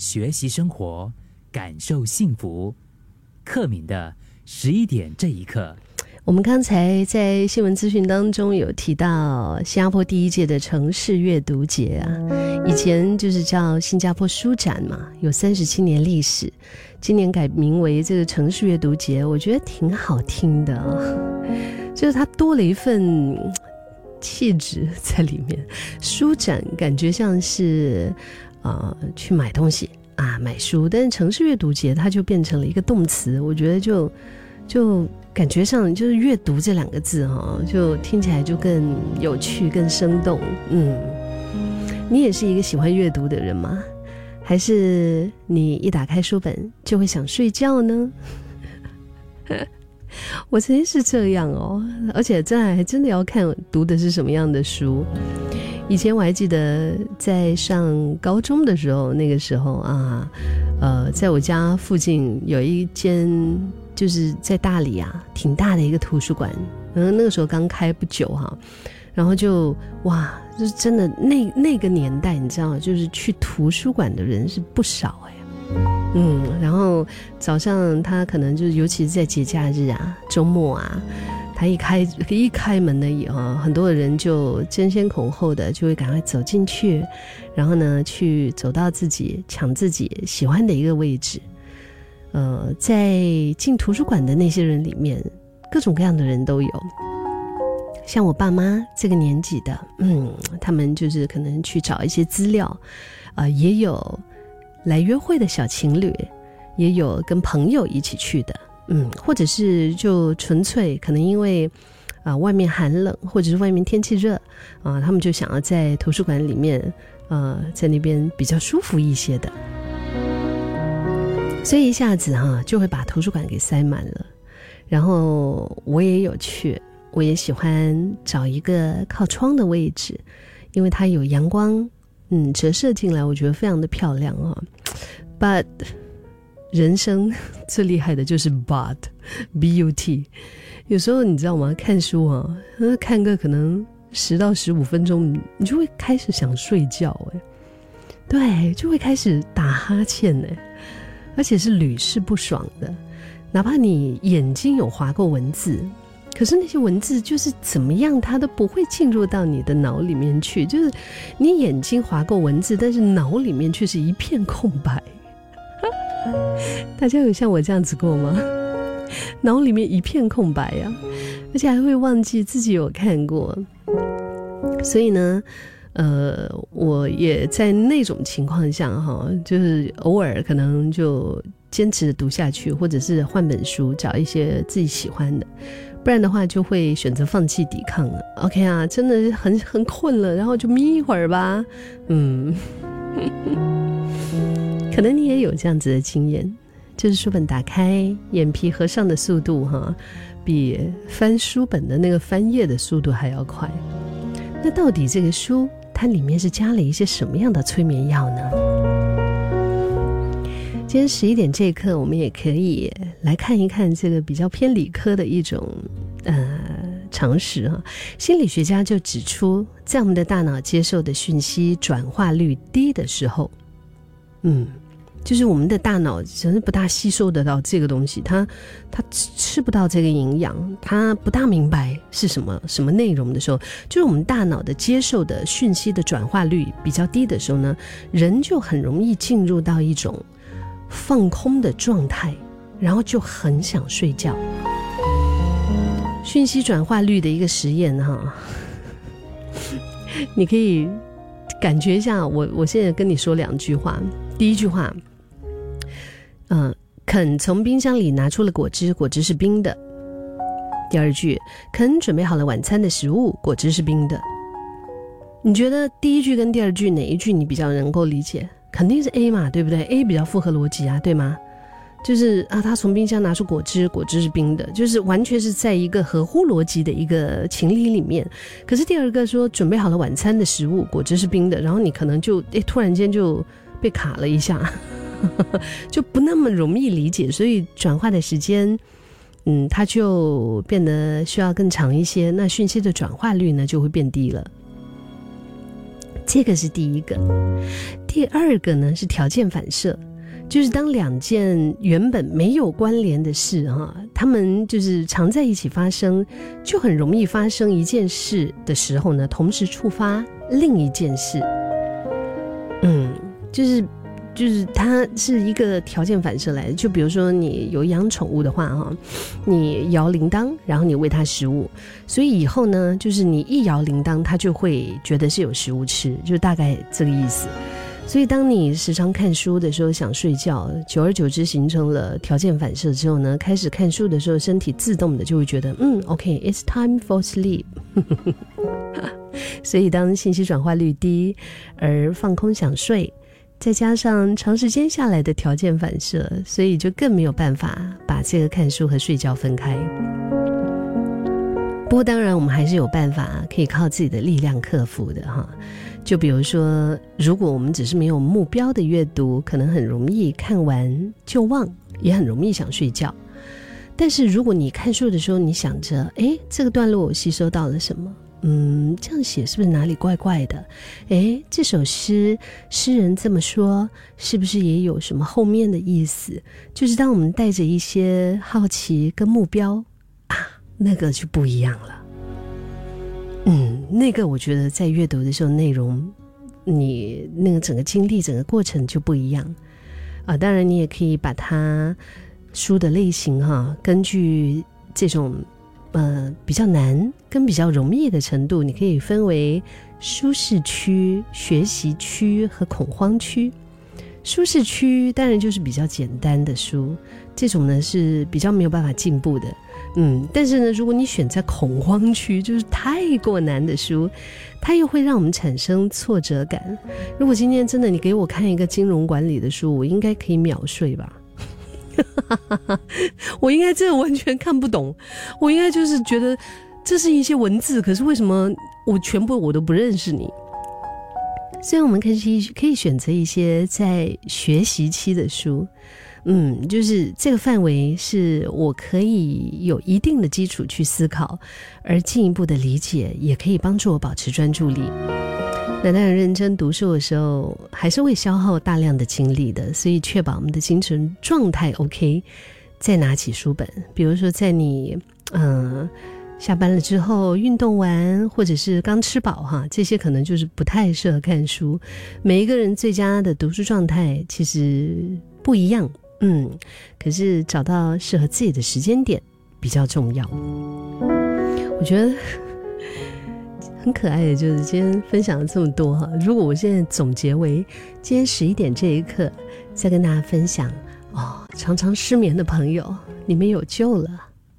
学习生活，感受幸福。克敏的十一点这一刻。我们刚才在新闻资讯当中有提到新加坡第一届的城市阅读节啊，以前就是叫新加坡书展嘛，有三十七年历史，今年改名为这个城市阅读节，我觉得挺好听的，就是它多了一份气质在里面。书展感觉像是啊去买东西啊买书，但是城市阅读节它就变成了一个动词，我觉得就就。感觉上就是阅读这两个字哈，就听起来就更有趣、更生动。嗯，你也是一个喜欢阅读的人吗？还是你一打开书本就会想睡觉呢？我曾经是这样哦，而且这还真的要看读的是什么样的书。以前我还记得在上高中的时候，那个时候啊，呃，在我家附近有一间。就是在大理啊，挺大的一个图书馆，嗯，那个时候刚开不久哈，然后就哇，就是真的那那个年代，你知道，就是去图书馆的人是不少哎，嗯，然后早上他可能就是，尤其是在节假日啊、周末啊，他一开一开门的以后，很多的人就争先恐后的就会赶快走进去，然后呢，去走到自己抢自己喜欢的一个位置。呃，在进图书馆的那些人里面，各种各样的人都有。像我爸妈这个年纪的，嗯，他们就是可能去找一些资料，啊，也有来约会的小情侣，也有跟朋友一起去的，嗯，或者是就纯粹可能因为啊外面寒冷，或者是外面天气热，啊，他们就想要在图书馆里面，呃，在那边比较舒服一些的。所以一下子哈就会把图书馆给塞满了，然后我也有去，我也喜欢找一个靠窗的位置，因为它有阳光，嗯，折射进来，我觉得非常的漂亮啊。But 人生 最厉害的就是 But，B U T，有时候你知道吗？看书啊，看个可能十到十五分钟，你就会开始想睡觉哎，对，就会开始打哈欠哎。而且是屡试不爽的，哪怕你眼睛有划过文字，可是那些文字就是怎么样，它都不会进入到你的脑里面去。就是你眼睛划过文字，但是脑里面却是一片空白。大家有像我这样子过吗？脑里面一片空白呀，而且还会忘记自己有看过。所以呢？呃，我也在那种情况下哈，就是偶尔可能就坚持读下去，或者是换本书，找一些自己喜欢的，不然的话就会选择放弃抵抗了。OK 啊，真的很很困了，然后就眯一会儿吧。嗯，可能你也有这样子的经验，就是书本打开，眼皮合上的速度哈，比翻书本的那个翻页的速度还要快。那到底这个书？它里面是加了一些什么样的催眠药呢？今天十一点这一刻，我们也可以来看一看这个比较偏理科的一种呃常识啊。心理学家就指出，在我们的大脑接受的讯息转化率低的时候，嗯。就是我们的大脑真是不大吸收得到这个东西，它它吃不到这个营养，它不大明白是什么什么内容的时候，就是我们大脑的接受的讯息的转化率比较低的时候呢，人就很容易进入到一种放空的状态，然后就很想睡觉。讯息转化率的一个实验哈，你可以感觉一下，我我现在跟你说两句话，第一句话。嗯，肯从冰箱里拿出了果汁，果汁是冰的。第二句，肯准备好了晚餐的食物，果汁是冰的。你觉得第一句跟第二句哪一句你比较能够理解？肯定是 A 嘛，对不对？A 比较符合逻辑啊，对吗？就是啊，他从冰箱拿出果汁，果汁是冰的，就是完全是在一个合乎逻辑的一个情理里面。可是第二个说准备好了晚餐的食物，果汁是冰的，然后你可能就诶突然间就被卡了一下。就不那么容易理解，所以转化的时间，嗯，它就变得需要更长一些。那讯息的转化率呢，就会变低了。这个是第一个。第二个呢是条件反射，就是当两件原本没有关联的事哈，他们就是常在一起发生，就很容易发生一件事的时候呢，同时触发另一件事。嗯，就是。就是它是一个条件反射来的，就比如说你有养宠物的话哈，你摇铃铛，然后你喂它食物，所以以后呢，就是你一摇铃铛，它就会觉得是有食物吃，就大概这个意思。所以当你时常看书的时候想睡觉，久而久之形成了条件反射之后呢，开始看书的时候，身体自动的就会觉得嗯，OK，it's time for sleep。所以当信息转化率低而放空想睡。再加上长时间下来的条件反射，所以就更没有办法把这个看书和睡觉分开。不过，当然我们还是有办法可以靠自己的力量克服的哈。就比如说，如果我们只是没有目标的阅读，可能很容易看完就忘，也很容易想睡觉。但是如果你看书的时候，你想着，哎，这个段落我吸收到了什么？嗯，这样写是不是哪里怪怪的？哎，这首诗诗人这么说，是不是也有什么后面的意思？就是当我们带着一些好奇跟目标啊，那个就不一样了。嗯，那个我觉得在阅读的时候，内容你那个整个经历、整个过程就不一样啊。当然，你也可以把它书的类型哈，根据这种。呃，比较难跟比较容易的程度，你可以分为舒适区、学习区和恐慌区。舒适区当然就是比较简单的书，这种呢是比较没有办法进步的。嗯，但是呢，如果你选在恐慌区，就是太过难的书，它又会让我们产生挫折感。如果今天真的你给我看一个金融管理的书，我应该可以秒睡吧。我应该这完全看不懂，我应该就是觉得这是一些文字，可是为什么我全部我都不认识你？所以我们可以可以选择一些在学习期的书，嗯，就是这个范围是我可以有一定的基础去思考，而进一步的理解也可以帮助我保持专注力。那当然，认真读书的时候还是会消耗大量的精力的，所以确保我们的精神状态 OK，再拿起书本。比如说，在你嗯下班了之后，运动完，或者是刚吃饱哈，这些可能就是不太适合看书。每一个人最佳的读书状态其实不一样，嗯，可是找到适合自己的时间点比较重要。我觉得。很可爱的，就是今天分享了这么多哈。如果我现在总结为今天十一点这一刻，再跟大家分享哦，常常失眠的朋友，你们有救了。